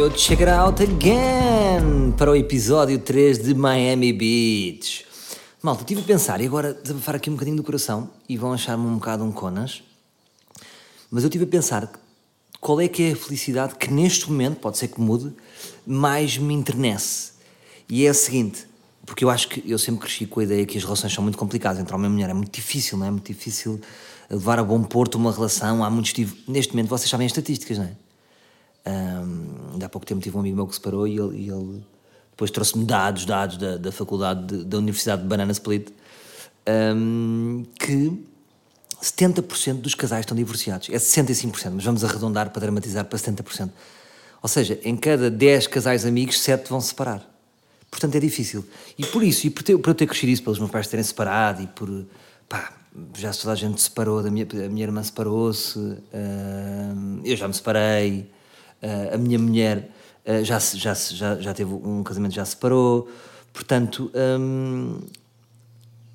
Yo, check it out again para o episódio 3 de Miami Beach. Malta, estive a pensar e agora desabafar aqui um bocadinho do coração e vão achar-me um bocado um conas, mas eu estive a pensar qual é que é a felicidade que neste momento, pode ser que mude, mais me internece. E é a seguinte, porque eu acho que eu sempre cresci com a ideia que as relações são muito complicadas entre homem e mulher, é muito difícil, não é? É muito difícil levar a bom porto uma relação, há muitos... Neste momento vocês sabem as estatísticas, não é? Um, há pouco tempo tive um amigo meu que se parou e ele, e ele depois trouxe-me dados, dados da, da faculdade de, da Universidade de Banana Split, um, que 70% dos casais estão divorciados. É 65%, mas vamos arredondar para dramatizar para 70%. Ou seja, em cada 10 casais amigos, 7 vão separar. Portanto, é difícil. E por isso, e por, ter, por eu ter crescido isso, pelos meus pais terem separado e por. pá, já toda a gente se separou, a minha, a minha irmã separou-se, uh, eu já me separei. Uh, a minha mulher uh, já, já, já, já teve um casamento, já se separou, portanto, um,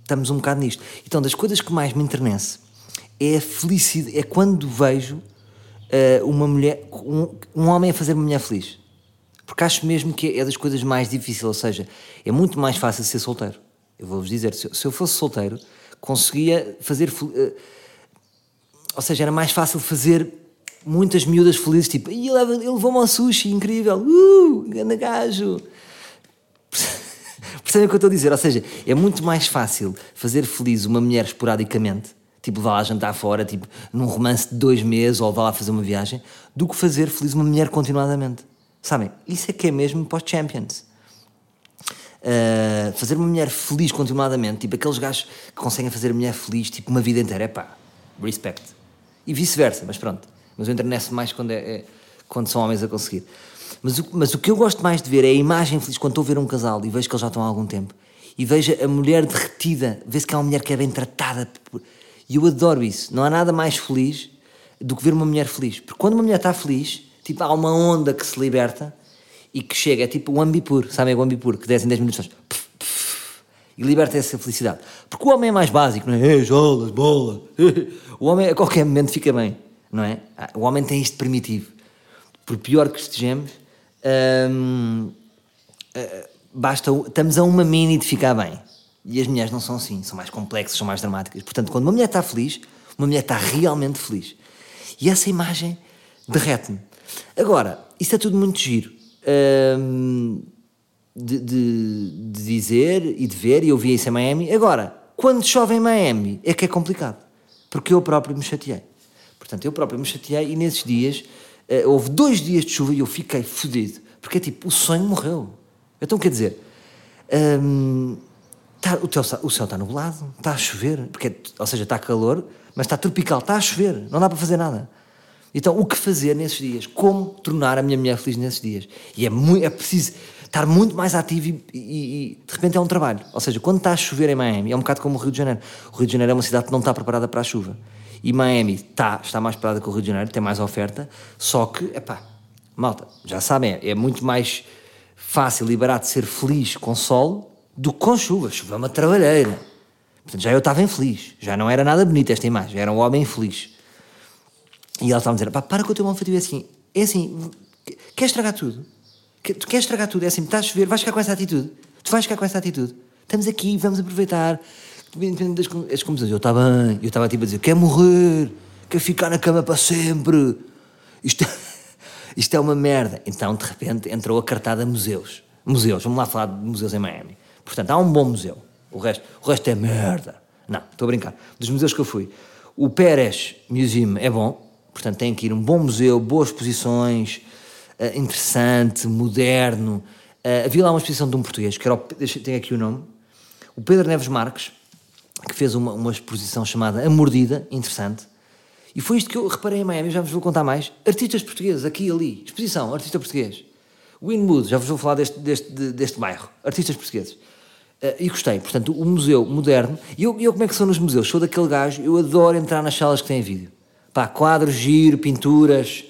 estamos um bocado nisto. Então, das coisas que mais me enternece é a felicidade, é quando vejo uh, uma mulher, um, um homem a fazer uma mulher feliz. Porque acho mesmo que é das coisas mais difíceis, ou seja, é muito mais fácil ser solteiro. Eu vou-vos dizer, se eu fosse solteiro, conseguia fazer. Ou seja, era mais fácil fazer muitas miúdas felizes, tipo, e ele, levou-me ao sushi, incrível, uh, grande gajo. Percebem o que eu estou a dizer? Ou seja, é muito mais fácil fazer feliz uma mulher esporadicamente, tipo, levar lá jantar fora, tipo, num romance de dois meses, ou levar lá fazer uma viagem, do que fazer feliz uma mulher continuadamente. Sabem? Isso é que é mesmo para os champions. Uh, fazer uma mulher feliz continuadamente, tipo aqueles gajos que conseguem fazer a mulher feliz tipo uma vida inteira, é pá, respect. E vice-versa, mas pronto. Mas eu enternece mais quando, é, é, quando são homens a conseguir. Mas o, mas o que eu gosto mais de ver é a imagem feliz quando estou a ver um casal e vejo que eles já estão há algum tempo e vejo a mulher derretida, vê-se que é uma mulher que é bem tratada. E eu adoro isso. Não há nada mais feliz do que ver uma mulher feliz. Porque quando uma mulher está feliz, tipo, há uma onda que se liberta e que chega, é tipo o ambipur, sabem o ambipur, que 10 em 10 minutos faz e liberta essa felicidade. Porque o homem é mais básico, não é? Jolas, bola. O homem a qualquer momento fica bem não é? O homem tem isto primitivo. Por pior que estejamos, hum, eh, basta, estamos a uma mini de ficar bem. E as mulheres não são assim, são mais complexas, são mais dramáticas. Portanto, quando uma mulher está feliz, uma mulher está realmente feliz. E essa imagem derrete-me. Agora, isso é tudo muito giro. Hum, de, de, de, dizer e de ver, e eu vi isso em Miami. Agora, quando chove em Miami, é que é complicado. Porque eu próprio me chateei. Portanto, eu próprio me chateei e nesses dias uh, houve dois dias de chuva e eu fiquei fodido. Porque é tipo, o sonho morreu. Então quer dizer, um, tá, o, teu, o céu está nublado, está a chover, porque, é, ou seja, está calor, mas está tropical, está a chover, não dá para fazer nada. Então, o que fazer nesses dias? Como tornar a minha mulher feliz nesses dias? E é, muito, é preciso estar muito mais ativo e, e, e, de repente é um trabalho. Ou seja, quando está a chover em Miami, é um bocado como o Rio de Janeiro. O Rio de Janeiro é uma cidade que não está preparada para a chuva. E Miami tá, está mais preparada que o Rio de Janeiro, tem mais oferta, só que, epá, malta, já sabem, é, é muito mais fácil e barato ser feliz com sol do que com chuva. Chuva é uma trabalheira. Portanto, já eu estava infeliz, já não era nada bonita esta imagem, era um homem infeliz. E ela estava a dizer: pá, para com o teu mal feitiço. É assim, é assim, quer estragar tudo? Tu queres estragar tudo? É assim, estás a chover, vais ficar com essa atitude? Tu vais ficar com essa atitude? Estamos aqui, vamos aproveitar independente das. Eu estava bem, eu estava tipo a dizer: quer morrer, quer ficar na cama para sempre. Isto, isto é uma merda. Então, de repente, entrou a cartada museus. Museus, vamos lá falar de museus em Miami. Portanto, há um bom museu. O resto, o resto é merda. Não, estou a brincar. Dos museus que eu fui, o Pérez Museum é bom. Portanto, tem que ir um bom museu, boas exposições, uh, interessante, moderno. Uh, havia lá uma exposição de um português, que era o, aqui o nome, o Pedro Neves Marques, que fez uma, uma exposição chamada A Mordida, interessante. E foi isto que eu reparei em Miami, já vos vou contar mais. Artistas portugueses, aqui e ali. Exposição, artista português. Winwood, já vos vou falar deste, deste, deste bairro. Artistas portugueses. Uh, e gostei. Portanto, o museu moderno. E eu, eu como é que sou nos museus? Sou daquele gajo, eu adoro entrar nas salas que têm vídeo. Pá, quadros, giro, pinturas,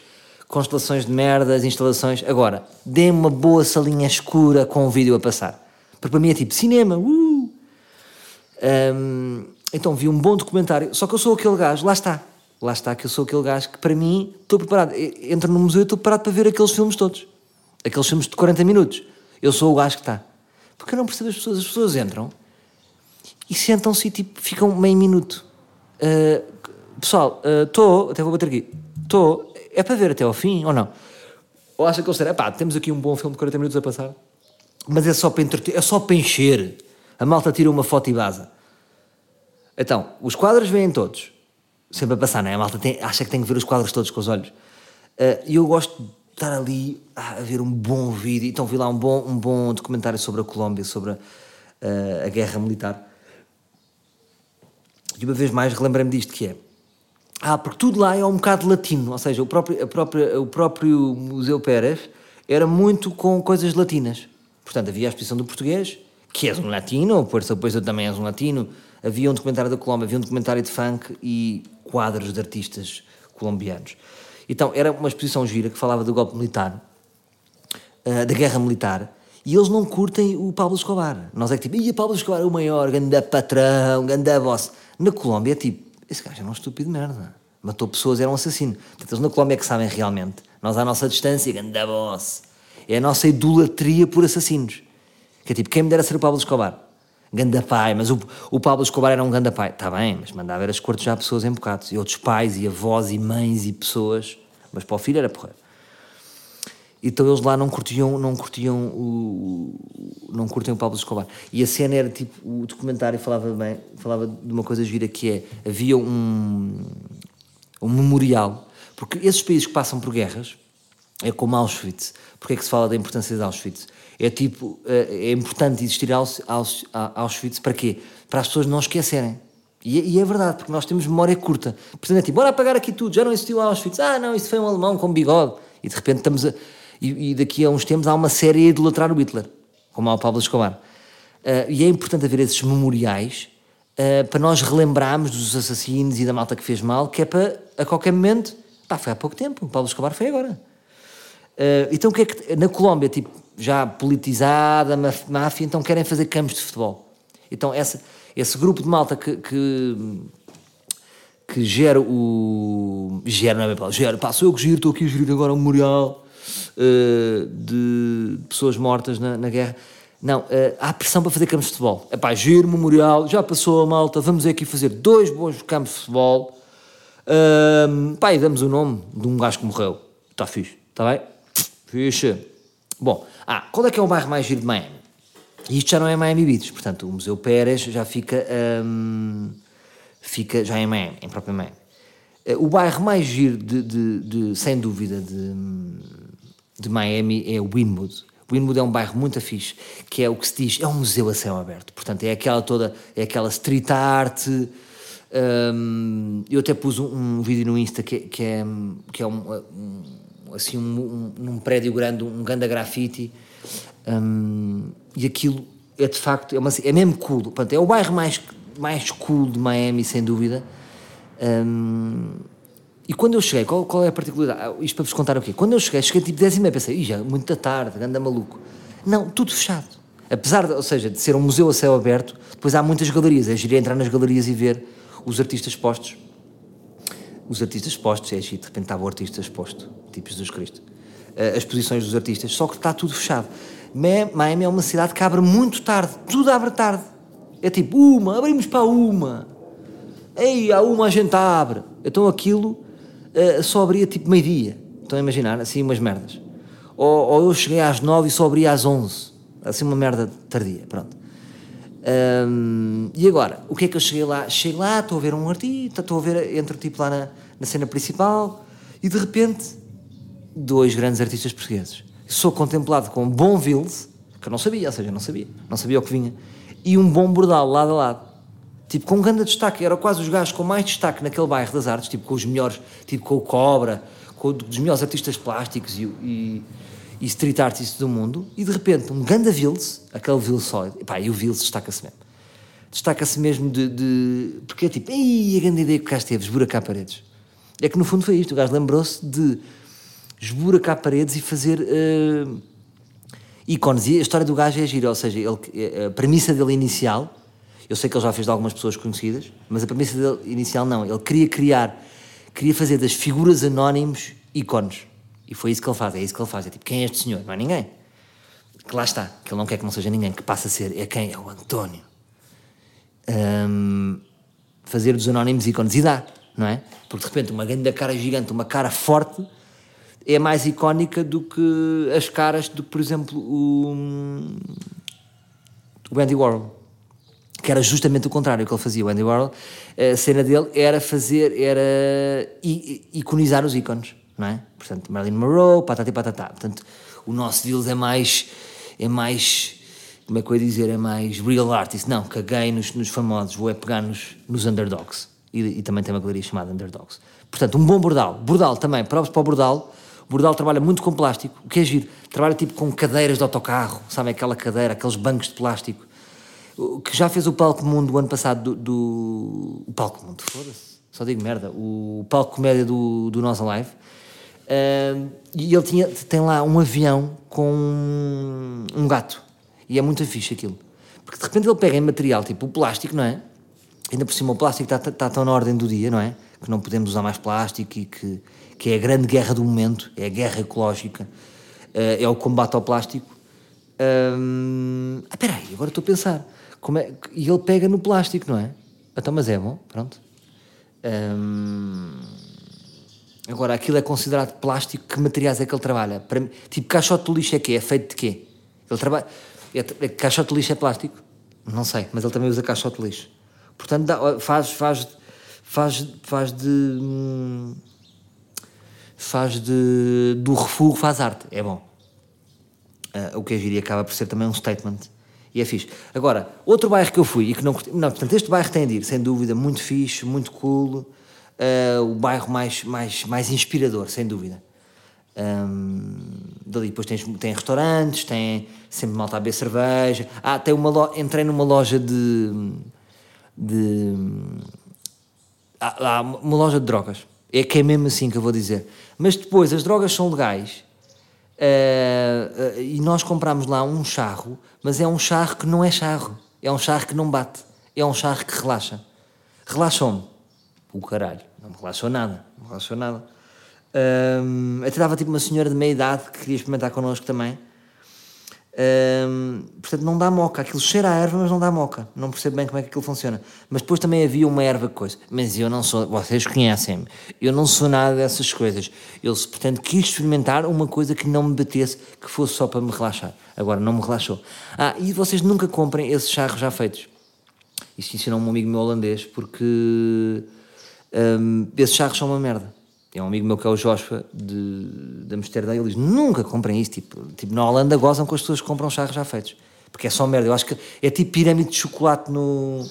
constelações de merdas, instalações. Agora, dê-me uma boa salinha escura com o vídeo a passar. Porque para mim é tipo cinema, uh! Um, então vi um bom documentário, só que eu sou aquele gajo, lá está, lá está que eu sou aquele gajo que para mim estou preparado, entro no museu e estou preparado para ver aqueles filmes todos. Aqueles filmes de 40 minutos. Eu sou o gajo que está. Porque eu não percebo as pessoas. As pessoas entram e sentam-se e tipo, ficam meio minuto. Uh, pessoal, estou, uh, até vou bater aqui, estou, é para ver até ao fim ou não? Ou acha que eles disseram, pá, temos aqui um bom filme de 40 minutos a passar, mas é só para entreter, é só para encher. A malta tira uma foto e vaza. Então, os quadros vêm todos, sempre a passar, não é? A malta tem, acha que tem que ver os quadros todos com os olhos. Uh, e eu gosto de estar ali a ver um bom vídeo. Então vi lá um bom, um bom documentário sobre a Colômbia, sobre a, uh, a guerra militar. E uma vez mais relembrei-me disto que é ah, porque tudo lá é um bocado latino, ou seja, o próprio, própria, o próprio Museu Pérez era muito com coisas latinas. Portanto, havia a exposição do português, que és um latino, por depois eu também és um latino. Havia um documentário da Colômbia, havia um documentário de funk e quadros de artistas colombianos. Então, era uma exposição gira que falava do golpe militar, uh, da guerra militar, e eles não curtem o Pablo Escobar. Nós é que tipo, e Pablo Escobar é o maior, ganda patrão, ganda boss. Na Colômbia é tipo, esse gajo é um estúpido merda. Matou pessoas, era um assassino. Portanto, eles na Colômbia é que sabem realmente. Nós, à nossa distância, ganda boss. É a nossa idolatria por assassinos. Que é tipo, quem me dera ser o Pablo Escobar? Ganda pai, mas o, o Pablo Escobar era um ganda pai. Está bem, mas mandava cortes já pessoas em bocados. E outros pais, e avós, e mães, e pessoas. Mas para o filho era porra. Então eles lá não curtiam, não curtiam o, não curtiam o Pablo Escobar. E a cena era tipo, o documentário falava bem, falava de uma coisa gira que é, havia um, um memorial, porque esses países que passam por guerras, é como Auschwitz. Porque é que se fala da importância de Auschwitz? É tipo, é importante existir Auschwitz para quê? Para as pessoas não esquecerem. E, é, é verdade, porque nós temos memória curta. Portanto é tipo, bora apagar aqui tudo, já não existiu Auschwitz. Ah, não, isso foi um alemão com bigode. E de repente estamos a e, daqui a uns tempos há uma série a idolatrar o Hitler, como há o Pablo Escobar. Uh, e é importante haver esses memoriais uh, para nós relembrarmos dos assassinos e da malta que fez mal, que é para, a qualquer momento, pá, foi há pouco tempo, o Pablo Escobar foi agora. Uh, então o que é que, na Colômbia, tipo, já politizada, máfia, então querem fazer campos de futebol. Então essa, esse grupo de malta que, que que gera o. Gera, não é bem gera, pá, sou eu que giro, estou aqui a gerir agora o memorial uh, de pessoas mortas na, na guerra. Não, uh, há pressão para fazer campos de futebol. É pá, giro, memorial, já passou a malta, vamos aqui fazer dois bons campos de futebol. Uh, pá, e damos o nome de um gajo que morreu. Está fixe, está bem? Fixe. Bom, ah, qual é que é o bairro mais giro de Miami? Isto já não é Miami Beach, portanto, o Museu Pérez já fica, um, fica já em Miami, em próprio Miami. Uh, o bairro mais giro, de, de, de, sem dúvida, de, de Miami é Winwood. Winwood é um bairro muito fixe, que é o que se diz, é um museu a céu aberto. Portanto, é aquela toda, é aquela street art. Um, eu até pus um, um, vídeo no Insta que, que é, que é um, um assim, um, num prédio grande, um ganda grafite. e aquilo é de facto, é, uma, é mesmo cool. Portanto, é o bairro mais, mais cool de Miami, sem dúvida. Um, e quando eu cheguei, qual, qual é a particularidade? Ah, isto para vos contar o quê? Quando eu cheguei, cheguei tipo 10 e meia, pensei, já, muito tarde, anda maluco. Não, tudo fechado. Apesar, de, ou seja, de ser um museu a céu aberto, depois há muitas galerias. É giro entrar nas galerias e ver os artistas postos. Os artistas postos, é giro, de repente estava o artista exposto, tipo Jesus Cristo. Uh, as posições dos artistas, só que está tudo fechado. Miami é uma cidade que abre muito tarde, tudo abre tarde. É tipo, uma, abrimos para uma. Ei, a uma a gente abre. Então aquilo uh, só abria tipo meio-dia. Estão a imaginar? Assim, umas merdas. Ou, ou, eu cheguei às nove e só abria às onze. Assim, uma merda tardia. Pronto. Um, e agora, o que é que eu cheguei lá? Cheguei lá, estou a ver um artista, estou a ver, entro tipo lá na, na cena principal e de repente, dois grandes artistas portugueses. Sou contemplado com um bom Vils, que eu não sabia, ou seja, não sabia, não sabia o que vinha, e um bom Bordal lado a lado tipo, com um grande destaque, era quase os gajos com mais destaque naquele bairro das artes, tipo, com os melhores, tipo, com o Cobra, com os melhores artistas plásticos e, e, e street artists do mundo, e de repente um ganda Vils, aquele Vilsoide, pá, e o Vils destaca-se mesmo. Destaca-se mesmo de, de, Porque é tipo, ei, a grande ideia que o gajo teve, esburacar paredes. É que no fundo foi isto, o gajo lembrou-se de esburacar paredes e fazer uh, ícones. E a história do gajo é gira, ou seja, ele, a premissa dele inicial eu sei que ele já fez de algumas pessoas conhecidas, mas a premissa dele inicial não. Ele queria criar, queria fazer das figuras anónimos ícones. E foi isso que ele faz, é isso que ele faz. É tipo, quem é este senhor? Não é ninguém. Que lá está, que ele não quer que não seja ninguém, que passa a ser, é quem? É o António. Um, fazer dos anónimos ícones e dá, não é? Porque de repente uma grande cara gigante, uma cara forte, é mais icónica do que as caras do, por exemplo, o, o Andy Warhol. Que era justamente o contrário que ele fazia. O Andy Warhol, a cena dele era fazer, era iconizar os ícones, não é? Portanto, Marilyn Monroe, patati patatá. Portanto, o nosso deles é mais, é mais, como é que eu ia dizer, é mais real artist. Não, caguei nos, nos famosos, vou é pegar nos, nos underdogs. E, e, também tem uma galeria chamada Underdogs. Portanto, um bom bordal. Bordal também, provas para o bordal. O bordal trabalha muito com plástico, o que é giro. Trabalha tipo com cadeiras de autocarro, sabe? Aquela cadeira, aqueles bancos de plástico. Que já fez o Palco Mundo o ano passado do. do o Palco Mundo, foda-se, só digo merda. O Palco Comédia do, do Nós Alive. Uh, e ele tinha, tem lá um avião com um gato. E é muito fixe aquilo. Porque de repente ele pega em material, tipo o plástico, não é? Ainda por cima o plástico está, está tão na ordem do dia, não é? Que não podemos usar mais plástico e que, que é a grande guerra do momento, é a guerra ecológica, uh, é o combate ao plástico. Um, ah, peraí, agora estou a pensar. Como é, e ele pega no plástico, não é? Então, mas é bom, pronto. Um, agora, aquilo é considerado plástico, que materiais é que ele trabalha? Para, tipo, caixote de lixo é quê? É feito de quê? Ele trabalha... É, é, caixote de lixo é plástico? Não sei, mas ele também usa caixote de lixo. Portanto, dá, faz, faz, faz, faz de. Faz de. Do refúgio, faz arte. É bom. Uh, o que é giro e acaba por ser também um statement. E é fixe. Agora, outro bairro que eu fui e que não. Não, portanto, este bairro tem de ir, sem dúvida, muito fixe, muito cool. Uh, o bairro mais, mais, mais inspirador, sem dúvida. Um, dali depois tens, tem restaurantes, tem sempre malta a beber cerveja. Ah, tem uma lo... entrei numa loja de de. Há, há uma loja de drogas. É que é mesmo assim que eu vou dizer. Mas depois as drogas são legais uh, uh, e nós compramos lá um charro, mas é um charro que não é charro. É um charro que não bate. É um charro que relaxa. Relaxou-me. O caralho. Não me relaxou nada. Não me relaxou nada. Um, até dava tipo uma senhora de meia idade que queria experimentar connosco também. Um, portanto, não dá moca. Aquilo cheira a erva, mas não dá moca. Não percebo bem como é que aquilo funciona. Mas depois também havia uma erva coisa. Mas eu não sou, vocês conhecem-me, eu não sou nada dessas coisas. Eu, portanto, quis experimentar uma coisa que não me batesse, que fosse só para me relaxar. Agora, não me relaxou. Ah, e vocês nunca comprem esses charros já feitos. Isto ensinou um amigo meu holandês, porque um, esses charros são uma merda é um amigo meu que é o Joshua de, de Amsterdã, ele diz: nunca comprem isso. Tipo, tipo, na Holanda gozam com as pessoas que compram charros já feitos, porque é só merda. Eu acho que é tipo pirâmide de chocolate no,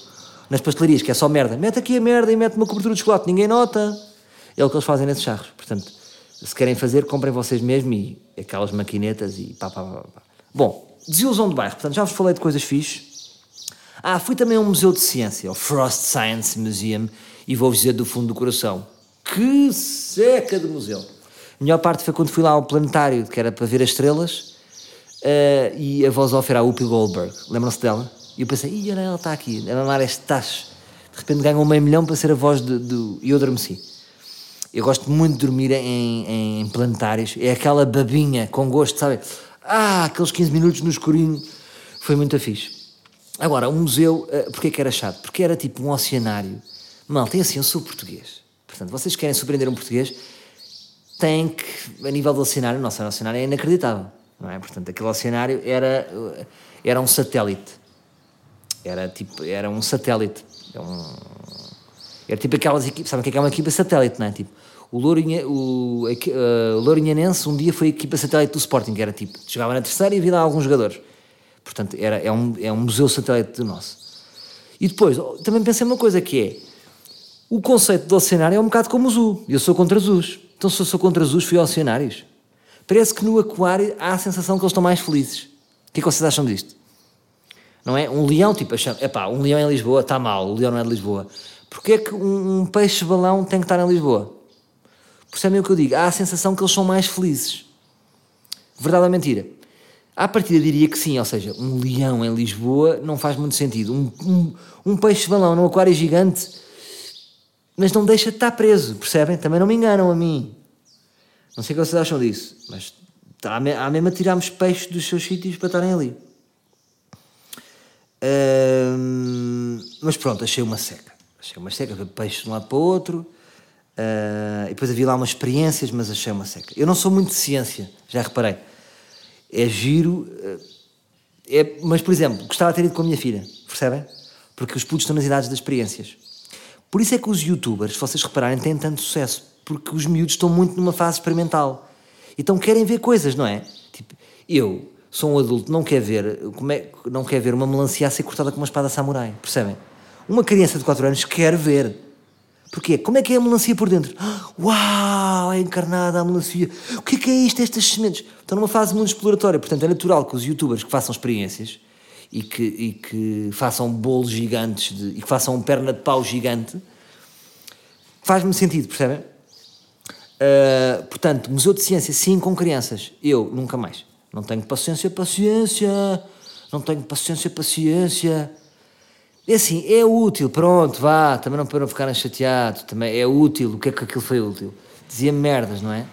nas pastelarias, que é só merda. Mete aqui a merda e mete uma cobertura de chocolate, ninguém nota. É o que eles fazem nesses charros. Portanto, se querem fazer, comprem vocês mesmo e aquelas maquinetas e pá, pá, pá, pá. Bom, desilusão de bairro. Portanto, já vos falei de coisas fixes. Ah, fui também a um museu de ciência, o Frost Science Museum, e vou-vos dizer do fundo do coração que seca de museu. A melhor parte foi quando fui lá ao planetário, que era para ver as estrelas, uh, e a voz off era a Whoopi Goldberg. Lembram-se dela? E eu pensei, ih, ela está aqui, a mamar este tacho. De repente ganhou meio milhão para ser a voz de... E eu adormeci. Eu gosto muito de dormir em, em planetários. É aquela babinha com gosto, sabe? Ah, aqueles 15 minutos no escurinho. Foi muito fixe. Agora, o museu, uh, porquê que era chato? Porque era tipo um oceanário. Mal, tem assim, eu sou português. Portanto, vocês querem surpreender um português, têm que, a nível do oceanário, o nosso oceanário é inacreditável, não é? Portanto, aquele oceanário era, era um satélite. Era tipo, era um satélite. Era, é um, era tipo aquelas equipas, sabem o que é, é uma equipa satélite, não é? Tipo, o, Lourinha, o, o Lourinhanense um dia foi a equipa satélite do Sporting, era tipo, chegava na terceira e havia lá alguns jogadores. Portanto, era, é, um, é um museu satélite do nosso. E depois, também pensei uma coisa que é, o conceito do oceanário é um bocado como o zoo. Eu sou contra zoos. Então, se eu sou contra zoos, fui oceanários. Parece que no aquário há a sensação que eles estão mais felizes. O que é que vocês acham disto? Não é? Um leão, tipo, é pá, um leão em Lisboa está mal, o leão não é de Lisboa. Porquê é que um, um peixe-balão tem que estar em Lisboa? Percebem o que eu digo? Há a sensação que eles são mais felizes. Verdade ou mentira? À partida diria que sim, ou seja, um leão em Lisboa não faz muito sentido. Um, um, um peixe-balão num aquário gigante mas não deixa de estar preso, percebem? Também não me enganam a mim. Não sei o que vocês acham disso, mas há, me- há mesmo a tirarmos peixes dos seus sítios para estarem ali. Mas pronto, achei uma seca. Achei uma seca, foi peixe de um lado para o outro. Ah, e depois havia lá umas experiências, mas achei uma seca. Eu não sou muito de ciência, já reparei. É giro. ah, é, mas, por exemplo, gostava de ter ido com a minha filha, percebem? Porque os putos estão nas idades das experiências. Por isso é que os youtubers, se vocês repararem, têm tanto sucesso. Porque os miúdos estão muito numa fase experimental. Então querem ver coisas, não é? Tipo, eu sou um adulto, não quer ver, como é, não quer ver uma melancia a ser cortada com uma espada samurai, percebem? Uma criança de 4 anos quer ver. Porquê? Como é que é a melancia por dentro? Uau, é encarnada a melancia. O que é que é isto, estas sementes? Estão numa fase muito exploratória, portanto é natural que os youtubers que façam experiências e que, e que façam bolos gigantes de- e que façam perna de pau gigante faz-me sentido, percebem? Uh, portanto, Museu de Ciência, sim, com crianças. Eu, nunca mais. Não tenho paciência, paciência. Não tenho paciência, paciência. É assim, é útil, pronto, vá. Também não para não ficarem chateados. Também é útil. O que é que aquilo foi útil? Dizia-me merdas, não é?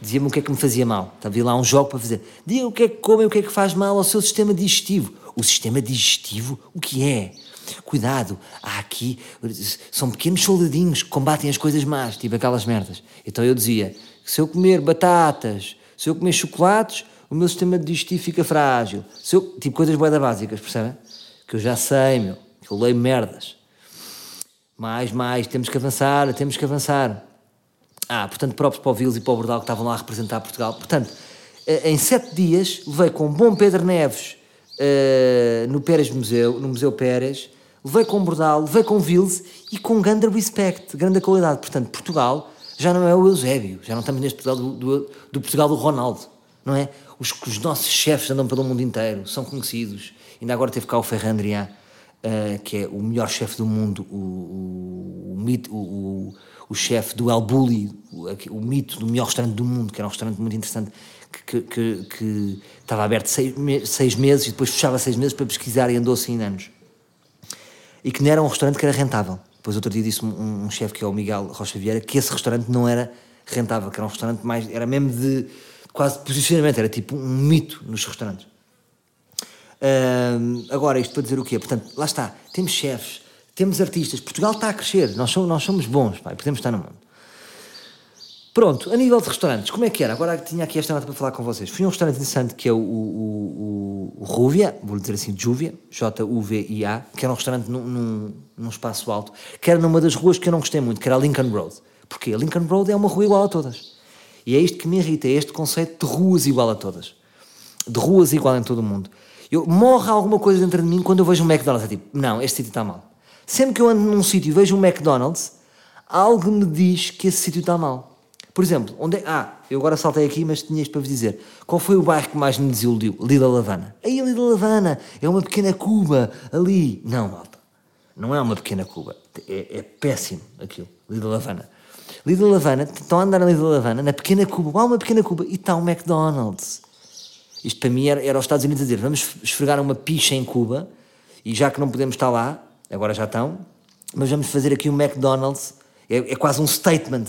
Dizia-me o que é que me fazia mal. Havia lá um jogo para fazer. Diga o que é que come e o que é que faz mal ao seu sistema digestivo. O sistema digestivo, o que é? Cuidado, há aqui, são pequenos soldadinhos que combatem as coisas más, tipo aquelas merdas. Então eu dizia, se eu comer batatas, se eu comer chocolates, o meu sistema digestivo fica frágil. Se eu, tipo coisas boedas básicas, percebem? Que eu já sei, meu, que eu leio merdas. Mais, mais, temos que avançar, temos que avançar. Ah, portanto, próprios para o Vils e para o Bordal que estavam lá a representar Portugal. Portanto, eh, em sete dias, levei com bom Pedro Neves eh, no Pérez Museu, no Museu Pérez, levei com Bordal, levei com Vils e com grande respect, grande qualidade. Portanto, Portugal já não é o Eusébio, já não estamos neste Portugal do, do, do Portugal do Ronaldo, não é? Os, os nossos chefes andam pelo mundo inteiro, são conhecidos. Ainda agora teve cá o Ferran Adrià, eh, que é o melhor chefe do mundo, o, o, o, o, chefe do El Bulli, o mito do melhor restaurante do mundo, que era um restaurante muito interessante, que, que, que- estava aberto seis, seis meses e depois fechava seis meses para pesquisar e andou assim anos. E que não era um restaurante que era rentável. Depois outro dia disse um, um chefe que é o Miguel Rocha Vieira que esse restaurante não era rentável, que era um restaurante mais, era mesmo de quase posicionamento, era tipo um mito nos restaurantes. Agora, isto para dizer o quê? Portanto, lá está, temos chefes, temos artistas, Portugal está a crescer, nós somos, nós somos bons, pá, podemos estar no mundo. Pronto, a nível de restaurantes, como é que era? Agora tinha aqui esta nota para falar com vocês. Fui a um restaurante interessante que é o, o, o, o Rúvia, vou dizer assim, Júvia, J-U-V-I-A, que era um restaurante num, num, num espaço alto, que era numa das ruas que eu não gostei muito, que era a Lincoln Road. Porquê? A Lincoln Road é uma rua igual a todas. E é isto que me irrita, é este conceito de ruas igual a todas. De ruas igual em todo o mundo. Eu, morre alguma coisa dentro de mim quando eu vejo um McDonald's. É tipo, não, este sítio está mal. Sempre que eu ando num sítio e vejo um McDonald's, algo me diz que esse sítio está mal. Por exemplo, onde é... Ah, eu agora saltei aqui, mas tinha isto para vos dizer. Qual foi o bairro que mais me desiludiu? Lida Lavana. Aí a Lida Lavana é uma pequena Cuba ali. Não, malta. Não é uma pequena Cuba. É, é péssimo aquilo. Lida Lavana. Lida Lavana, estão a andar na Lida Lavana, na pequena Cuba. Há uma pequena Cuba e está um McDonald's. Isto para mim era, era os Estados Unidos a dizer: vamos esfregar uma picha em Cuba e já que não podemos estar lá, agora já estão, mas vamos fazer aqui um McDonald's. É, é quase um statement.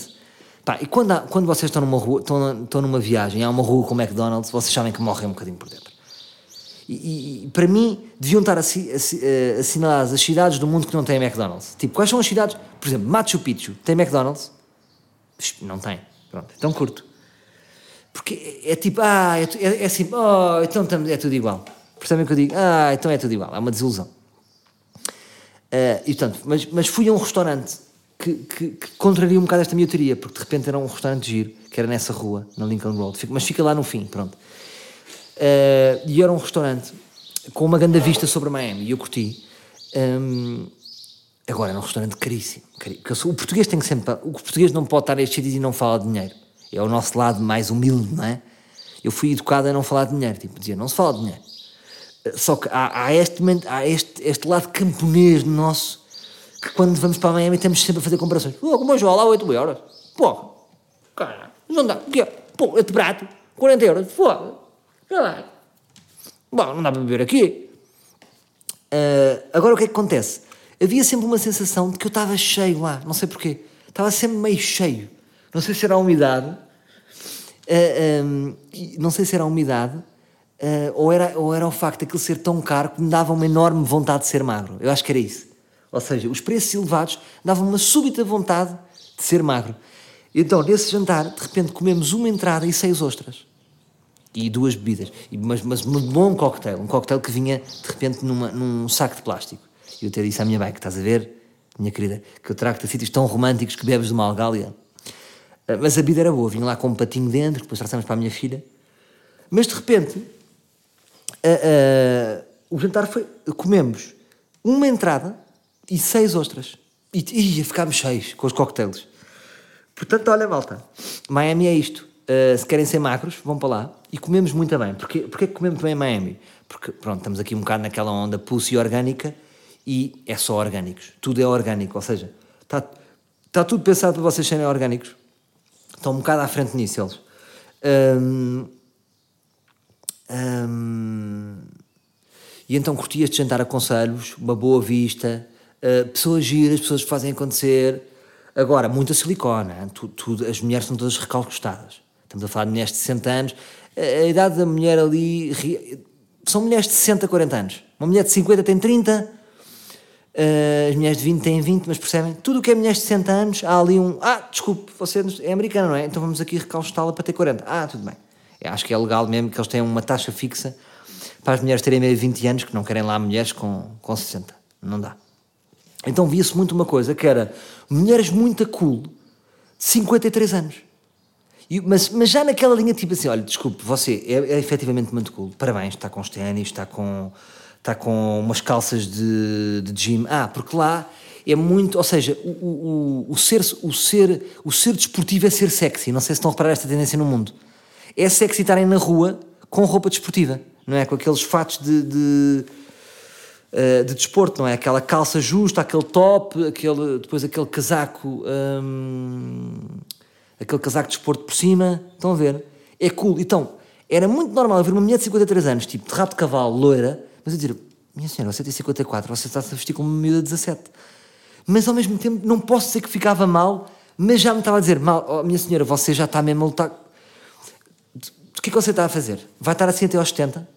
Pá, e quando, há- quando vocês estão numa, rua, estão, estão numa viagem, há uma rua com McDonald's, vocês sabem que morrem um bocadinho por dentro. E, e- para mim deviam estar assi, assi, eh, assinaladas as cidades do mundo que não têm McDonald's. Tipo, quais são as cidades? Por exemplo, Machu Picchu tem McDonald's? Não tem. Pronto, então curto. Porque é, é tipo, ah, é, é, é assim, oh, então é tudo igual. Percebem o que eu digo? Ah, então é tudo igual. É uma desilusão. Ah, e portanto, mas, mas fui a um restaurante que, que, que contraria um bocado esta minha teoria, porque de repente era um restaurante giro, que era nessa rua, na Lincoln Road, mas fica lá no fim, pronto. Ah, e era um restaurante com uma grande vista sobre Miami, e eu curti. Ahm, agora, era um restaurante caríssimo. sou- o português tem que sempre. O português não pode estar a estes e não falar de dinheiro. É o nosso lado mais humilde, não é? Eu fui educado a não falar de dinheiro, tipo, dizia, não se fala de dinheiro. Só que há, há este, há este, este lado camponês nosso que quando vamos para Miami temos sempre a fazer comparações. Pô, como eu lá 8 euros. Pô, cara, não dá. O quê? Pô, este prato, 40 euros. Foda. Caralho. Bom, não dá para beber aqui. Ah, agora o que é que acontece? Havia sempre uma sensação de que eu estava cheio lá, não sei porquê. Estava sempre meio cheio. Não sei se era a umidade. Uh, um, não sei se era a umidade uh, ou, era, ou era o facto de aquilo ser tão caro que me dava uma enorme vontade de ser magro. Eu acho que era isso. Ou seja, os preços elevados davam uma súbita vontade de ser magro. Então, nesse jantar, de repente, comemos uma entrada e seis ostras. E duas bebidas. Mas, mas um bom coquetel. Um coquetel que vinha, de repente, numa, num saco de plástico. E eu até disse à minha bike, estás a ver, minha querida, que eu trago-te a sítios tão românticos que bebes de uma algália. Ah, mas a bebida era boa. Vinha lá com um patinho dentro, que depois trouxemos para a minha filha. Mas, de repente, uh, uh, o jantar foi... Comemos uma entrada e seis ostras. E ia ficámos cheios com os coquetéis. Portanto, olha, malta, Miami é isto. Uh, se querem ser macros, vão para lá e comemos muito bem. Porquê, porquê que comemos bem em Miami? Porque, pronto, estamos aqui um bocado naquela onda pulse orgânica e é só orgânicos. Tudo é orgânico, ou seja, está, está tudo pensado para vocês serem orgânicos. Estão um bocado à frente nisso, eles. Um, um, e então curti este jantar a conselhos, uma boa vista, uh, pessoas giras, pessoas que fazem acontecer Agora, muita silicona, tudo, as mulheres são todas recalcustadas. Estamos a falar de mulheres de 60 anos. A, a idade da mulher ali. São mulheres de 60, 40 anos. Uma mulher de 50 tem 30, uh, as mulheres de 20 têm 20, mas percebem? Tudo o que é mulheres de 60 anos, há ali um. Ah, desculpe, você é americana, não é? Então vamos aqui recalcustá-la para ter 40. Ah, tudo bem. Eu acho que é legal mesmo que eles tenham uma taxa fixa para as mulheres terem meio 20 anos, que não querem lá mulheres com, com 60. Não dá. Então via-se muito uma coisa que era mulheres muito cool, de 53 anos. E, mas, mas já naquela linha, tipo assim: olha, desculpe, você é, é efetivamente muito cool, parabéns, está com os ténis, está com, está com umas calças de, de gym. Ah, porque lá é muito, ou seja, o, o, o, ser, o, ser, o ser desportivo é ser sexy. Não sei se estão a reparar esta tendência no mundo. É sexy estarem na rua com roupa desportiva, não é? Com aqueles fatos de, de uh, de desporto, não é? Aquela calça justa, aquele top, aquele, depois aquele casaco, um, aquele casaco de desporto por cima, estão a ver? É cool. Então, era muito normal ver uma mulher de 53 anos, tipo de rabo de cavalo, loira, mas eu dizer, minha senhora, você tem 54, você está-se a vestir como uma miúda de 17. Mas ao mesmo tempo, não posso dizer que ficava mal, mas já me estava a dizer, mal, oh, minha senhora, você já está mesmo a lutar. O que é que você está a fazer? Vai estar assim até aos 70?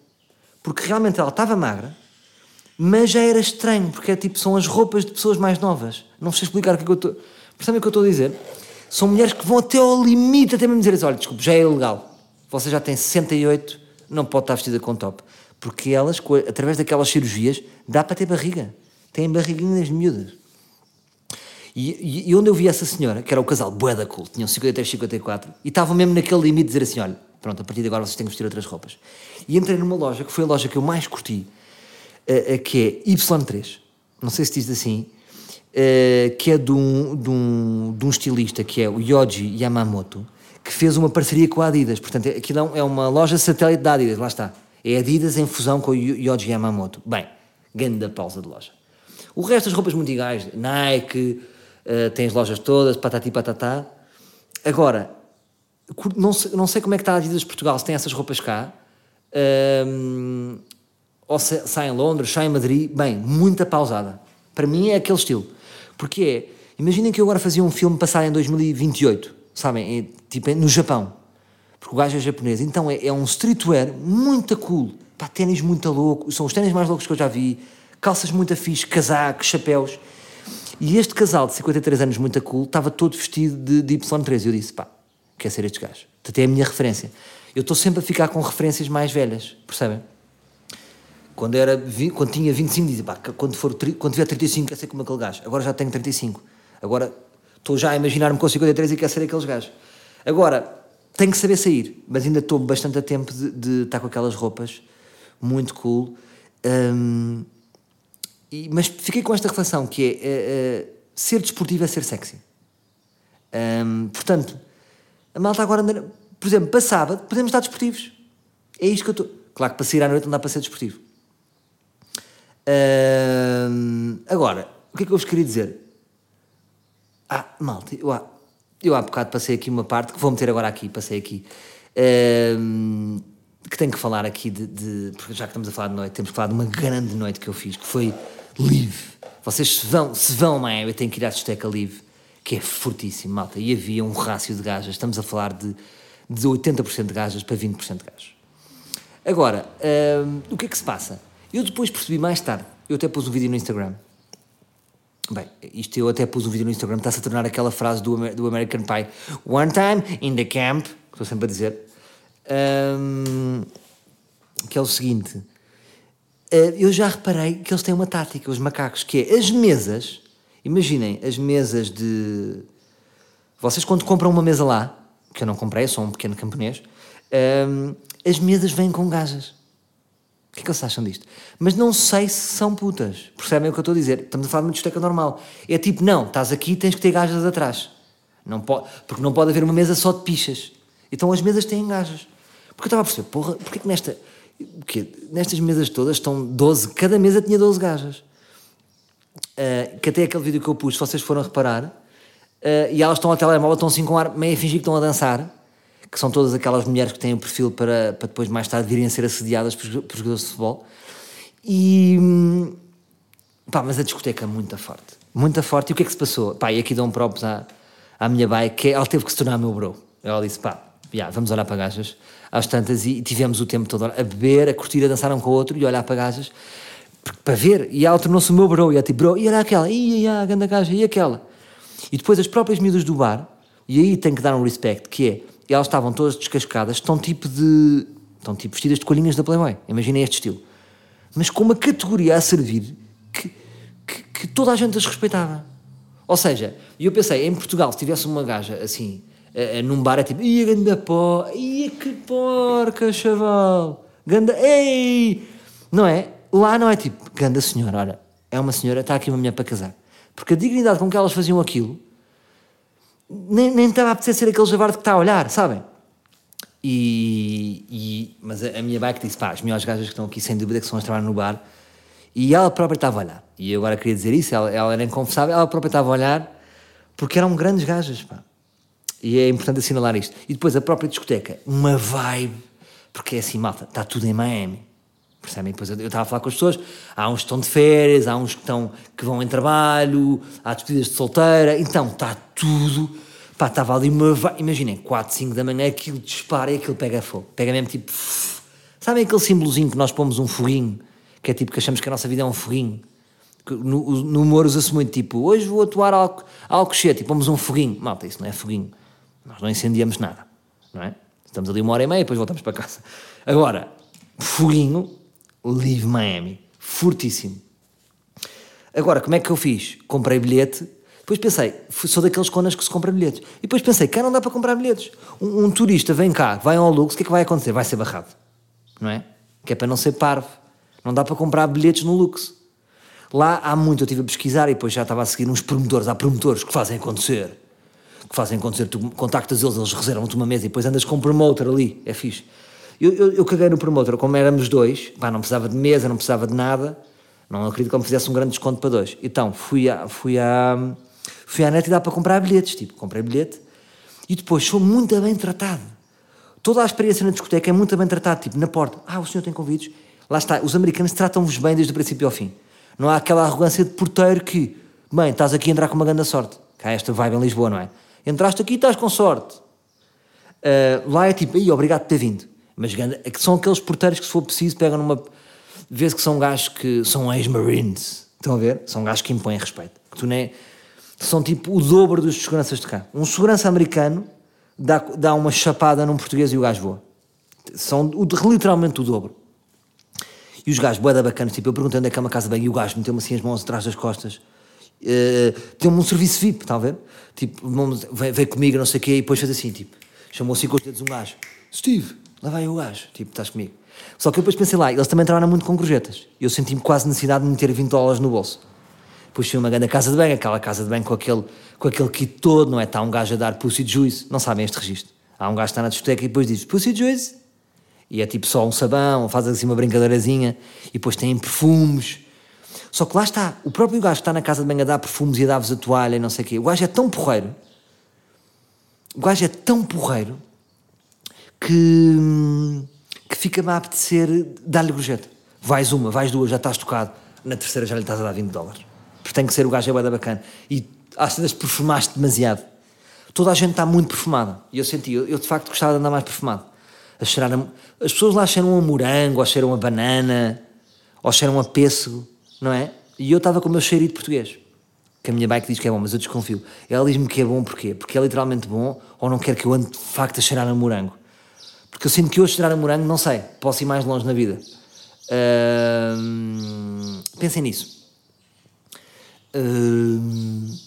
Porque realmente ela estava magra, mas já era estranho, porque é tipo, são as roupas de pessoas mais novas. Não sei explicar o que é que eu estou. Percebem o que eu estou a dizer? São mulheres que vão até ao limite, até mesmo dizer assim: olha, desculpe, já é ilegal. Você já tem 68, não pode estar vestida com top. Porque elas, através daquelas cirurgias, dá para ter barriga. Têm barriguinhas miúdas. E, e, onde eu vi essa senhora, que era o casal Boeda Cool, tinham 53, 54, e estavam mesmo naquele limite de dizer assim: olha, pronto, a partir de agora vocês têm que vestir outras roupas. E entrei numa loja, que foi a loja que eu mais curti, que é Y3, não sei se diz assim, que é de um, de, um, de um estilista que é o Yoji Yamamoto, que fez uma parceria com a Adidas. Portanto, aquilo é uma loja satélite da Adidas, lá está. É Adidas em fusão com o Yoji Yamamoto. Bem, grande pausa de loja. O resto das roupas muito iguais, Nike, uh, tem as lojas todas, patati patatá. Agora, não sei, não sei como é que está a Adidas Portugal, se tem essas roupas cá. Ou sai em Londres, sai em Madrid, bem, muita pausada. Para mim é aquele estilo. Porque é, imaginem que eu agora fazia um filme passado em 2028, sabem, é, tipo no Japão, porque o gajo é japonês, então é, é um streetwear muito cool, pá, ténis muito louco, são os ténis mais loucos que eu já vi, calças muito fixe, casacos, chapéus, e este casal de 53 anos muito cool estava todo vestido de, de Y3, e eu disse, pá, quer ser estes gajos, até é a minha referência. Eu estou sempre a ficar com referências mais velhas, percebem? Quando, era, quando tinha 25, dizia, pá, quando, for, quando tiver 35, quer ser como aquele gajo. Agora já tenho 35. Agora estou já a imaginar-me com 53 e quer ser aqueles gajos. Agora, tenho que saber sair, mas ainda estou bastante a tempo de, de estar com aquelas roupas muito cool. Um, e, mas fiquei com esta reflexão que é uh, uh, ser desportivo é ser sexy. Um, portanto, a malta agora, por exemplo, sábado, podemos estar desportivos. É isto que eu estou. Claro que para sair à noite não dá para ser desportivo. Agora, o que é que eu vos queria dizer? Ah, malta, eu há, eu há bocado passei aqui uma parte que vou meter agora aqui, passei aqui. Que tenho que falar aqui de, de, Porque já que estamos a falar de noite, temos que falar de uma grande noite que eu fiz, que foi Live. Vocês se vão, se vão a Miami, têm que ir à discoteca Live, que é fortíssimo, malta. E havia um rácio de gajas. Estamos a falar de de 80% de gajas para 20% de gajos. Agora, o que é que se passa? Eu depois percebi mais tarde, eu até pus um vídeo no Instagram. Bem, isto eu até pus um vídeo no Instagram, está-se a tornar aquela frase do, do American Pie. One time in the camp, que estou sempre a dizer, hum, que é o seguinte. eh, eu já reparei que eles têm uma tática, os macacos, que é as mesas. Imaginem, as mesas de. Vocês, quando compram uma mesa lá, que eu não comprei, eu sou um pequeno camponês, hum, as mesas vêm com gajas. Que é que vocês acham disto? Mas não sei se são putas. Percebem o que eu estou a dizer? Estamos a falar de uma discoteca normal. É tipo, não, estás aqui tens que ter gajas atrás. Não pode, porque não pode haver uma mesa só de pichas. Então as mesas têm gajas. Porque eu estava a perceber, porra, porque é que nesta. O quê? Nestas mesas todas estão 12, cada mesa tinha 12 gajas. Uh, que até aquele vídeo que eu pus, se vocês foram reparar, uh, e elas estão ao telemóvel, estão assim com ar, meio a fingir que estão a dançar, que são todas aquelas mulheres que têm o perfil para, para depois mais tarde virem a ser assediadas por, jogadores de futebol. E. hum, Pá, mas a discoteca é muito forte. Muito forte. E o que é que se passou? Pá, e aqui dou um props à, à minha bai, que ela teve que se tornar meu bro. Ela disse, pá, já, vamos olhar para gajas às tantas e tivemos o tempo todo a beber, a curtir, a dançar um com o outro e olhar para gajas para ver. E ela tornou-se o meu bro. E ela tipo, bro, e olha aquela, e a ganda gaja, e aquela. E depois as próprias miúdas do bar, e aí tem que dar um respect, que é, elas estavam todas descascadas, estão tipo de. estão tipo vestidas de coelhinhas da Playboy. Imaginem este estilo. Mas com uma categoria a servir que, que, que toda a gente as respeitava. Ou seja, e eu pensei, em Portugal, se tivesse uma gaja assim, num bar, é tipo, ia ganda pó, ia que porca, chaval, ganda, ei! Não é? Lá não é tipo, ganda senhora, olha, é uma senhora, está aqui uma mulher para casar. Porque a dignidade com que elas faziam aquilo, nem, nem estava a apetecer ser aquele javarde que está a olhar, sabem? E, e- mas a, a minha bike disse: pá, as melhores gajas que estão aqui, sem dúvida, que são as que trabalham no bar. E ela própria estava a olhar. E eu agora queria dizer isso, ela, ela era inconfessável, ela própria estava a olhar, porque eram grandes gajas, pá. E é importante assinalar isto. E depois a própria discoteca, uma vibe, porque é assim, malta, está tudo em Miami. Percebem? Depois eu estava a falar com as pessoas, há uns que estão de férias, há uns que, estão, que vão em trabalho, há despedidas de solteira, então está tudo. Pá, estava ali uma. Imaginem, 4, 5 da manhã, aquilo dispara e aquilo pega fogo. Pega mesmo tipo. Sabem aquele símbolozinho que nós pomos um foguinho, que é tipo que achamos que a nossa vida é um foguinho? No, no humor usa-se muito tipo, hoje vou atuar ao, ao cochete e pomos um foguinho. Malta, isso não é foguinho. Nós não incendiamos nada, não é? Estamos ali uma hora e meia e depois voltamos para casa. Agora, foguinho, Live Miami. Fortíssimo. Agora, como é que eu fiz? Comprei bilhete, depois pensei, sou daqueles conas que se compra bilhetes. E depois pensei, cá não dá para comprar bilhetes. Um, um turista vem cá, vai ao Lux, o que é que vai acontecer? Vai ser barrado. Não é? Que é para não ser parvo. Não dá para comprar bilhetes no Lux. Lá há muito, eu estive a pesquisar e depois já estava a seguir uns promotores. Há promotores que fazem acontecer. Que fazem acontecer. Tu contactas eles, eles reservam-te uma mesa e depois andas com um promotor ali. É fixe. Eu, eu, eu caguei no promotor, como éramos dois, pá, não precisava de mesa, não precisava de nada. Não acredito que me fizesse um grande desconto para dois. Então fui à, fui à, fui à net e dá para comprar bilhetes. Tipo, comprei bilhete e depois sou muito bem tratado. Toda a experiência na discoteca é muito bem tratada, tipo, na porta. Ah, o senhor tem convites? Lá está, os americanos tratam-vos bem desde o princípio ao fim. Não há aquela arrogância de porteiro que, bem, estás aqui a entrar com uma grande sorte. Cá esta vibe em Lisboa, não é? Entraste aqui e estás com sorte. Uh, lá é tipo, "Ih, obrigado por ter vindo. Mas ganda- é que são aqueles porteiros que, se for preciso, pegam numa. Vês que são gajos que são ex-marines. Estão a ver? São gajos que impõem respeito. Que tu nem. São tipo o dobro dos seguranças de cá. Um segurança americano dá, dá uma chapada num português e o gajo voa. São o, literalmente o dobro. E os gajos, boeda bacanas, tipo, eu perguntei onde é que é uma casa bem e o gajo meteu-me assim as mãos atrás das costas. Uh, Deu-me um serviço VIP, está a ver? Tipo, veio, veio comigo, não sei o quê, e depois fez assim, tipo, chamou assim com os dedos um gajo. Steve, lá vai o gajo. Tipo, estás comigo. Só que eu depois pensei lá, eles também trabalham muito com gorjetas. Eu senti-me quase necessidade de meter 20 dólares no bolso. A uma grande casa de banho, aquela casa de banho com aquele, com aquele kit todo, não é? Está um gajo a dar pussy juice. Não sabem este registro. Há um gajo que está na discoteca e depois diz pussy juice. E é tipo só um sabão, faz assim uma brincadeirazinha. E depois tem perfumes. Só que lá está, o próprio gajo que está na casa de banho a dar perfumes e a dar-vos a toalha e não sei o quê. O gajo é tão porreiro. O gajo é tão porreiro que, que fica-me a apetecer dar-lhe gorjeta. Vais uma, vais duas, já estás tocado. Na terceira já lhe estás a dar 20 dólares. Porque tem que ser o gajo é da bacana. E às vezes perfumaste demasiado. toda a gente está muito perfumada. E eu senti, eu, eu de facto gostava de andar mais perfumado. A cheirar a, as pessoas lá cheiram a morango, ou cheiram a banana, ou cheiram a pêssego, não é? E eu estava com o meu cheirito português. Que a minha bike diz que é bom, mas eu desconfio. Ela diz-me que é bom porquê? Porque é literalmente bom ou não quer que eu ande de facto a cheirar a morango? Porque eu sinto que hoje cheirar a morango, não sei, posso ir mais longe na vida. Uh, pensem nisso. Uh,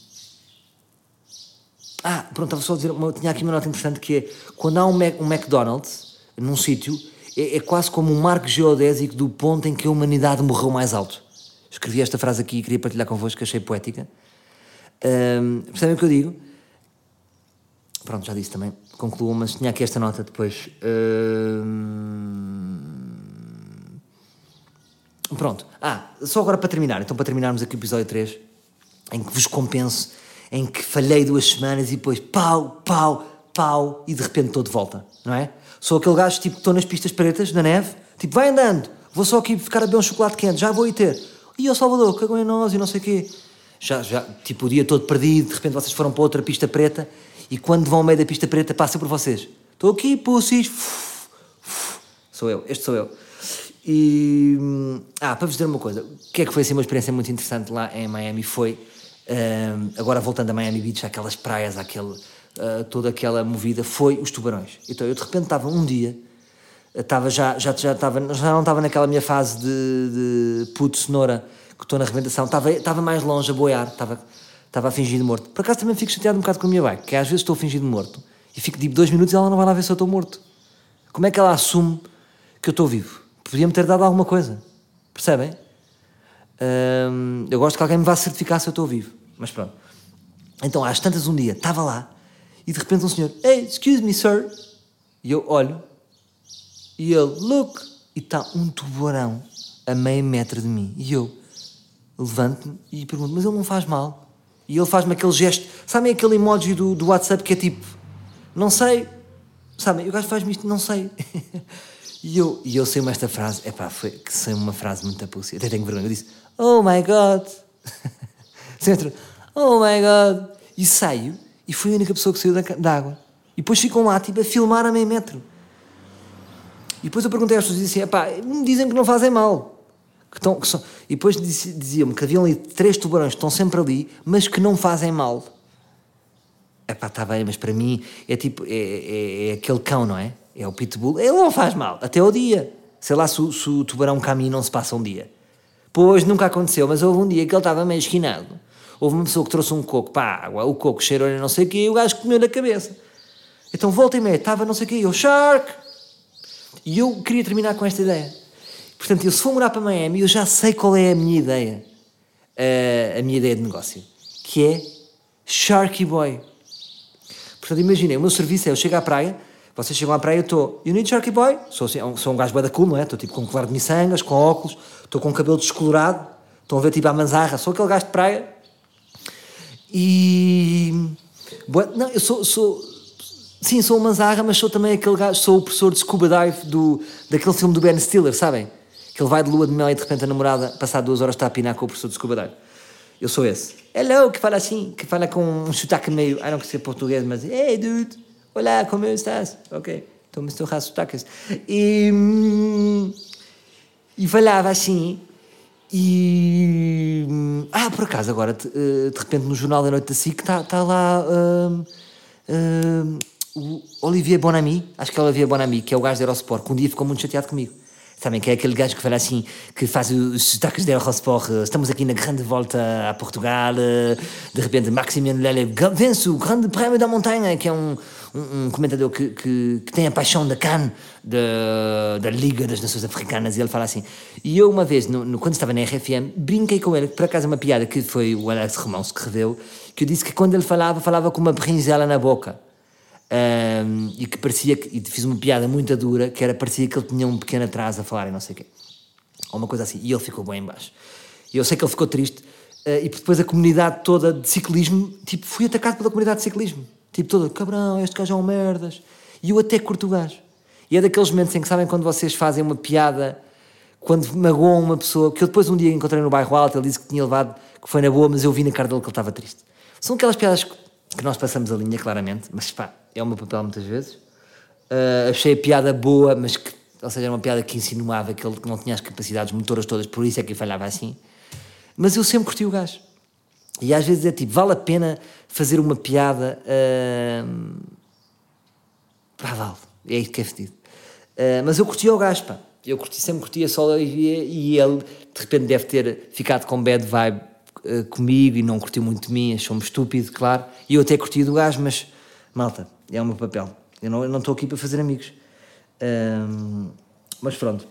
ah, pronto, estava só a dizer, tinha aqui uma nota interessante que é, quando há um, Mac, um McDonald's num sítio, é, é, quase como um marco geodésico do ponto em que a humanidade morreu mais alto. Escrevi esta frase aqui e queria partilhar convosco, achei poética. Um, percebem o que eu digo? Pronto, já disse também. Concluo, mas tinha aqui esta nota depois. Um, pronto. Ah, só agora para terminar. Então, para terminarmos aqui o episódio 3, em que vos compenso, em que falhei duas semanas e depois pau, pau, pau, e de repente estou de volta, não é? Sou aquele gajo tipo que estou nas pistas pretas, na neve, tipo, vai andando, vou só aqui ficar a beber um chocolate quente, já vou ir ter. E o Salvador, cagou em nós e não sei o quê. Já, já, tipo, o dia todo perdido, de repente vocês foram para outra pista preta e quando vão ao meio da pista preta passa por vocês. Estou aqui, pussies. Sou eu, este sou eu. E. Ah, para vos dizer uma coisa, o que é que foi assim uma experiência muito interessante lá em Miami? Foi. Um, agora voltando a Miami Beach, aquelas praias, aquele uh, toda aquela movida, foi os tubarões. Então eu de repente estava um dia, estava já, já, já, estava, já não estava naquela minha fase de, de puto cenoura, que estou na arrebentação, estava, estava mais longe a boiar, estava, estava de morto. Por acaso também fico chateado um bocado com a minha bike, que às vezes estou de morto e fico tipo dois minutos e ela não vai lá ver se eu estou morto. Como é que ela assume que eu estou vivo? Podia-me ter dado alguma coisa, percebem? Eu gosto que alguém me vá certificar se eu estou vivo, mas pronto. Então, às tantas um dia, estava lá e de repente um senhor, hey, excuse me, sir. E eu olho e ele, look, e está um tubarão a meio metro de mim. E eu levanto-me e pergunto, mas ele não faz mal? E ele faz-me aquele gesto, sabem aquele emoji do, do WhatsApp que é tipo, não sei, sabem, o gajo faz-me isto, não sei. e eu, e eu sei-me esta frase, é pá, foi que sei uma frase muito apúcia, até tenho vergonha, eu disse, oh my god, centro, oh my god, e saio e fui a única pessoa que saiu da, da água. E depois ficam lá, tipo, a filmar a meio metro. E depois eu perguntei às pessoas e disse assim, pá, me dizem que não fazem mal. Que estão, que são... E depois diziam-me que haviam ali três tubarões que estão sempre ali, mas que não fazem mal. É pá, está bem, mas para mim é tipo, é, é, é, aquele cão, não é? É o pitbull. Ele não faz mal, até o dia. Sei lá se, se o tubarão caminha não se passa um dia. Pois nunca aconteceu, mas houve um dia que ele estava meio esquinado Houve uma pessoa que trouxe um coco para a água, o coco cheirou a não sei o quê, e o gajo comeu na cabeça. Então volta e meia, estava não sei o quê, eu, shark! E eu queria terminar com esta ideia. Portanto, eu se for morar para Miami, eu já sei qual é a minha ideia, a, a minha ideia de negócio, que é Sharky Boy. Portanto, imaginem, o meu serviço é, eu chego à praia, vocês chegam à praia, eu estou, you need Sharky Boy? Sou, assim, sou um gajo bada cool, não é? Estou tipo com um colar de miçangas, com óculos, estou com o cabelo descolorado, estão a ver tipo a manzarra, sou aquele gajo de praia, e. Não, eu sou, sou. Sim, sou uma zarra, mas sou também aquele gajo, sou o professor de scuba dive do, daquele filme do Ben Stiller, sabem? Que ele vai de lua de mel e de repente a namorada, passar duas horas, está a pinar com o professor de scuba dive. Eu sou esse. Hello, que fala assim, que fala com um sotaque meio. Ah, não que ser português, mas. Hey, dude, olá, como estás? Ok, então estou a sotaques. E. Hum, e falava assim, e. Ah, por acaso, agora, eh, de, repente, no Jornal da Noite da SIC está tá lá. Uh, uh, o Olivier Bonami, acho que é o Olivier Bonami, que é o gajo da Eurosport, que um dia ficou muito chateado comigo. Sabem, que é aquele gajo que fala assim, que faz os sotaques da Eurosport. Estamos aqui na grande volta a Portugal, de repente, Maximiano Lele vence o Grande Prémio da Montanha, que é um, um, um comentador que, que, que, tem a paixão da CAN, da, da Liga das Nações Africanas, e ele fala assim. E eu, uma vez, no, no, quando estava na RFM, brinquei com ele, por acaso, uma piada que foi o Alex Romão que reveu, que eu disse que quando ele falava, falava com uma berinjela na boca. Um, e que parecia que, e fiz uma piada muito dura, que era parecia que ele tinha um pequeno atraso a falar e não sei o quê. Ou uma coisa assim. E ele ficou bem embaixo. E eu sei que ele ficou triste. Uh, e depois a comunidade toda de ciclismo, tipo, fui atacado pela comunidade de ciclismo. Tipo, toda, cabrão, este gajo é um merdas. E eu até curto o gajo. E é daqueles momentos em que sabem quando vocês fazem uma piada, quando magoam uma pessoa, que eu depois um dia encontrei no bairro alto, ele disse que tinha levado, que foi na boa, mas eu vi na cara dele que ele estava triste. São aquelas piadas que nós passamos a linha, claramente, mas pá, é o meu papel muitas vezes. Uh, achei a piada boa, mas que, ou seja, era uma piada que insinuava que ele não tinha as capacidades motoras todas, por isso é que falhava assim. Mas eu sempre curti o gajo. E às vezes é tipo, vale a pena fazer uma piada. Uh... Pá, vale. É isso que é fedido. Uh, mas eu curtia o gajo, pá. Eu curti, sempre curtia só Olivier e ele de repente deve ter ficado com bad vibe uh, comigo e não curtiu muito de mim, achou-me estúpido, claro. E eu até curti do gajo, mas malta, é o meu papel. Eu não estou aqui para fazer amigos. mas pronto.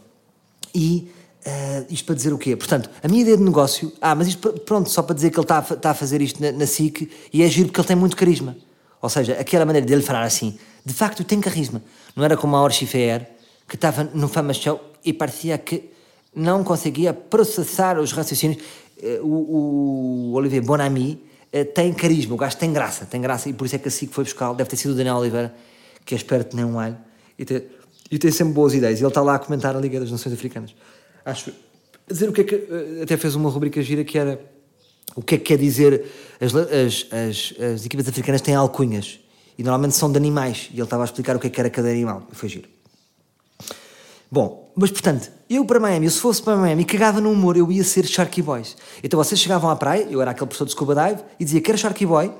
E Uh, isto para dizer o quê? Portanto, a minha ideia de negócio. Ah, mas isto, pronto, só para dizer que ele está a, a fazer isto na, na SIC e é giro porque ele tem muito carisma. Ou seja, aquela maneira dele falar assim, de facto tem carisma. Não era como a Orchi Fair, que estava no Fama Show e parecia que não conseguia processar os raciocínios. Uh, o, o Olivier Bonami uh, tem carisma, o gajo tem graça, tem graça e por isso é que a SIC foi buscar. Deve ter sido o Daniel Oliveira, que é esperto nem um alho e tem, e tem sempre boas ideias. E ele está lá a comentar a Liga das Nações Africanas acho. Dizer o que é que. Eh, até fez uma rubrica gira que era. O que é que quer dizer. As, as, as, as equipas africanas têm alcunhas. E normalmente são de animais. E ele estava a explicar o que é que era cada animal. E foi giro. Bom, mas portanto, eu para Miami, se fosse para Miami, cagava no humor, eu ia ser Sharky Boys. Então vocês chegavam à praia, eu era aquele professor de scuba dive, e dizia que era Sharky Boy.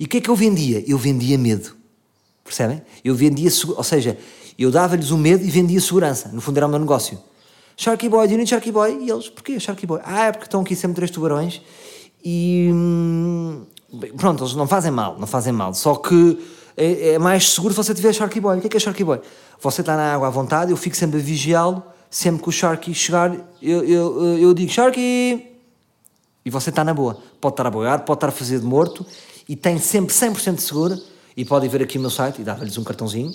E o que é que eu vendia? Eu vendia medo. Percebem? Eu vendia, ou seja, eu dava-lhes o medo e vendia segurança. No fundo era o meu negócio. Sharky Boy, do you need Sharky Boy? E eles, porquê Sharky Boy? Ah, é porque estão aqui sempre três tubarões e. Hum, pronto, eles não fazem mal, não fazem mal. Só que é, é mais seguro se você tiver Sharky Boy. O que é que é Sharky Boy? Você está na água à vontade, eu fico sempre a vigiá-lo, sempre que o Sharky chegar, eu, eu, eu digo Sharky! E você está na boa. Pode estar a boiar, pode estar a fazer de morto e tem sempre 100% de seguro. E pode ver aqui o meu site e dava-lhes um cartãozinho.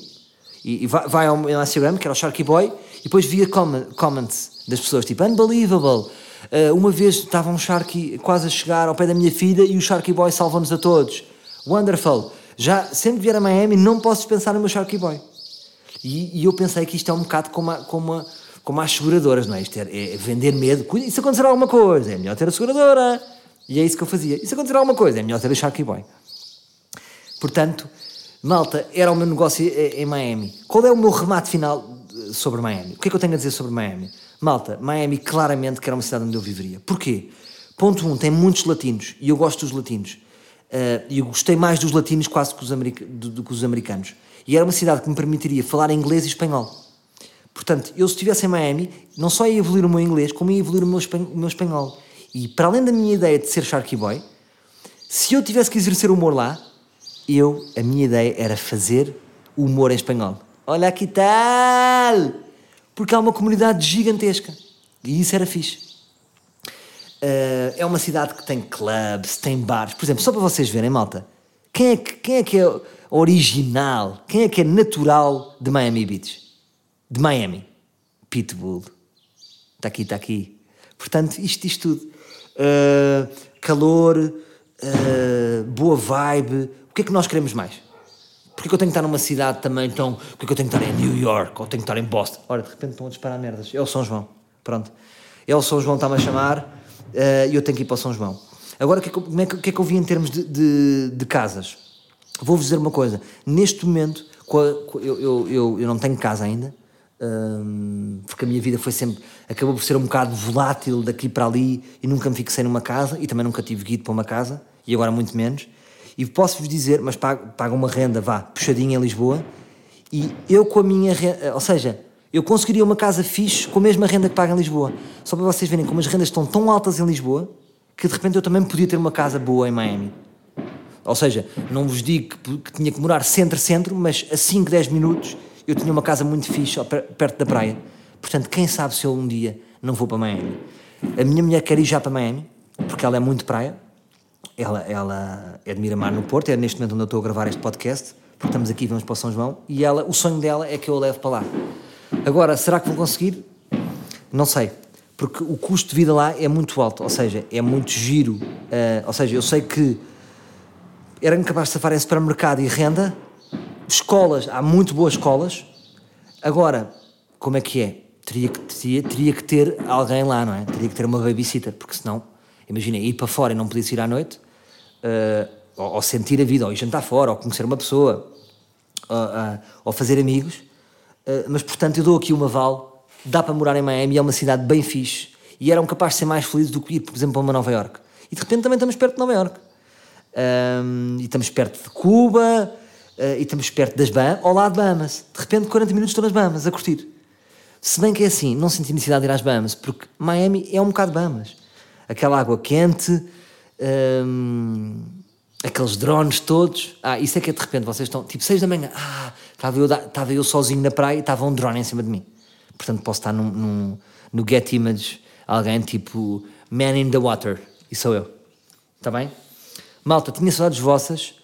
E, e vai, vai, ao meu Instagram, que era o Sharky Boy, e depois via comments das pessoas, tipo, unbelievable. Uh, uma vez estava um Sharky quase a chegar ao pé da minha filha e o Sharky Boy salvou-nos a todos. Wonderful. Já, sempre vier a Miami, não posso dispensar o meu Sharky Boy. E, e, eu pensei que isto é um bocado como, a, como, a, como as seguradoras, não é? Isto é, é vender medo. E se acontecer alguma coisa, é melhor ter a seguradora. E é isso que eu fazia. E se acontecer alguma coisa, é melhor ter o Sharky Boy. Portanto, malta, era o meu negócio em Miami. Qual é o meu remate final sobre Miami. O que é que eu tenho a dizer sobre Miami? Malta, Miami claramente que era uma cidade onde eu viveria. Porquê? Ponto 1, um, tem muitos latinos e eu gosto dos latinos. Uh, eu gostei mais dos latinos quase que os do, do, que os americanos. E era uma cidade que me permitiria falar inglês e espanhol. Portanto, eu se estivesse em Miami, não só ia evoluir o meu inglês, como ia evoluir o meu, o meu espanhol. E para além da minha ideia de ser Sharky Boy, se eu tivesse que exercer humor lá, eu, a minha ideia era fazer humor em espanhol. Olha que tal! Porque há uma comunidade gigantesca. E isso era fixe. Uh, é uma cidade que tem clubs, tem bares. Por exemplo, só para vocês verem, malta, quem é que, quem é, que é original, quem é que é natural de Miami Beach? De Miami? Pitbull. Está aqui, está aqui. Portanto, isto diz tudo. Uh, calor, uh, boa vibe. O que é que nós queremos mais? Porquê que eu tenho que estar numa cidade também tão. Porquê que eu tenho que estar em New York ou tenho que estar em Boston? Ora, de repente estão a disparar merdas. É o São João. Pronto. É o São João está-me a chamar e eu tenho que ir para o São João. Agora, o que, é que, é que, é que eu vi em termos de, de, de casas? Vou-vos dizer uma coisa. Neste momento, eu, eu, eu, eu não tenho casa ainda, um, porque a minha vida foi sempre. acabou por ser um bocado volátil daqui para ali e nunca me fixei numa casa e também nunca tive guido para uma casa e agora muito menos. E posso-vos dizer, mas pago, pago uma renda, vá, puxadinha em Lisboa, e eu com a minha renda, ou seja, eu conseguiria uma casa fixe com a mesma renda que pago em Lisboa. Só para vocês verem como as rendas estão tão altas em Lisboa que de repente eu também podia ter uma casa boa em Miami. Ou seja, não vos digo que, que tinha que morar centro-centro, mas a 5, 10 minutos eu tinha uma casa muito fixe perto da praia. Portanto, quem sabe se eu um dia não vou para Miami. A minha mulher quer ir já para Miami, porque ela é muito praia, ela, ela é de Miramar no Porto, é neste momento onde eu estou a gravar este podcast, porque estamos aqui, vamos para São João, e ela, o sonho dela é que eu a leve para lá. Agora, será que vou conseguir? Não sei, porque o custo de vida lá é muito alto, ou seja, é muito giro, uh, ou seja, eu sei que era incapaz de safar em supermercado e renda, escolas, há muito boas escolas, agora, como é que é? Teria que, teria, teria que ter alguém lá, não é? Teria que ter uma babysitter, porque senão, imagina, ir para fora e não podia ir à noite, uh, ou, ou sentir a vida, ou ir jantar fora, ou conhecer uma pessoa, uh, ou fazer amigos. Uh, mas, portanto, eu dou aqui uma val, dá para morar em Miami, é uma cidade bem fixe, e eram capazes de ser mais felizes do que ir, por exemplo, para uma Nova York. E de repente também estamos perto de Nova York. Um, e estamos perto de Cuba, uh, e estamos perto das Bahamas, ao lado de Bahamas. De repente, 40 minutos estou nas Bahamas, a curtir. Se bem que é assim, não senti necessidade de ir às Bahamas, porque Miami é um bocado Bahamas. Aquela água quente, um, aqueles drones todos. Ah, isso é que é de repente, vocês estão, tipo, 6 da manhã, ah, estava eu, estava eu sozinho na praia e estava um drone em cima de mim. Portanto, posso estar num, num, no Get Image, alguém tipo, Man in the Water, e sou eu. Está bem? Malta, tinha saudades vossas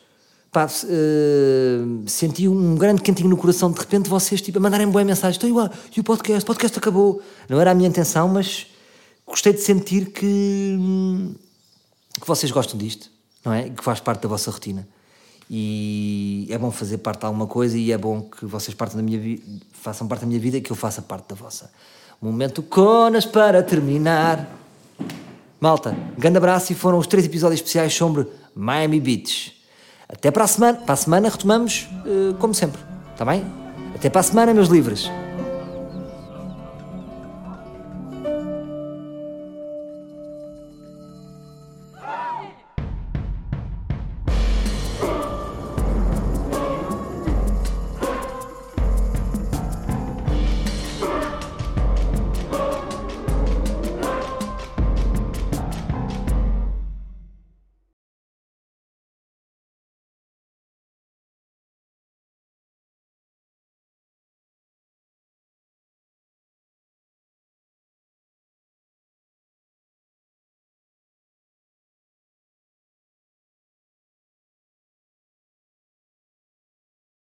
pá, uh, senti um grande cantinho no coração de repente vocês tipo, a mandarem boa mensagem, estou igual, e o podcast, o podcast acabou. Não era a minha intenção, mas gostei de sentir que, que vocês gostam disto, não é? Que faz parte da vossa rotina. E é bom fazer parte de alguma coisa e é bom que vocês da minha façam parte da minha vida e que eu faça parte da vossa. Momento Conas para terminar. Malta, grande abraço e foram os três episódios especiais sobre Miami Beach. Até para a semana. Para a semana retomamos uh, como sempre. Está bem? Até para a semana, meus livres.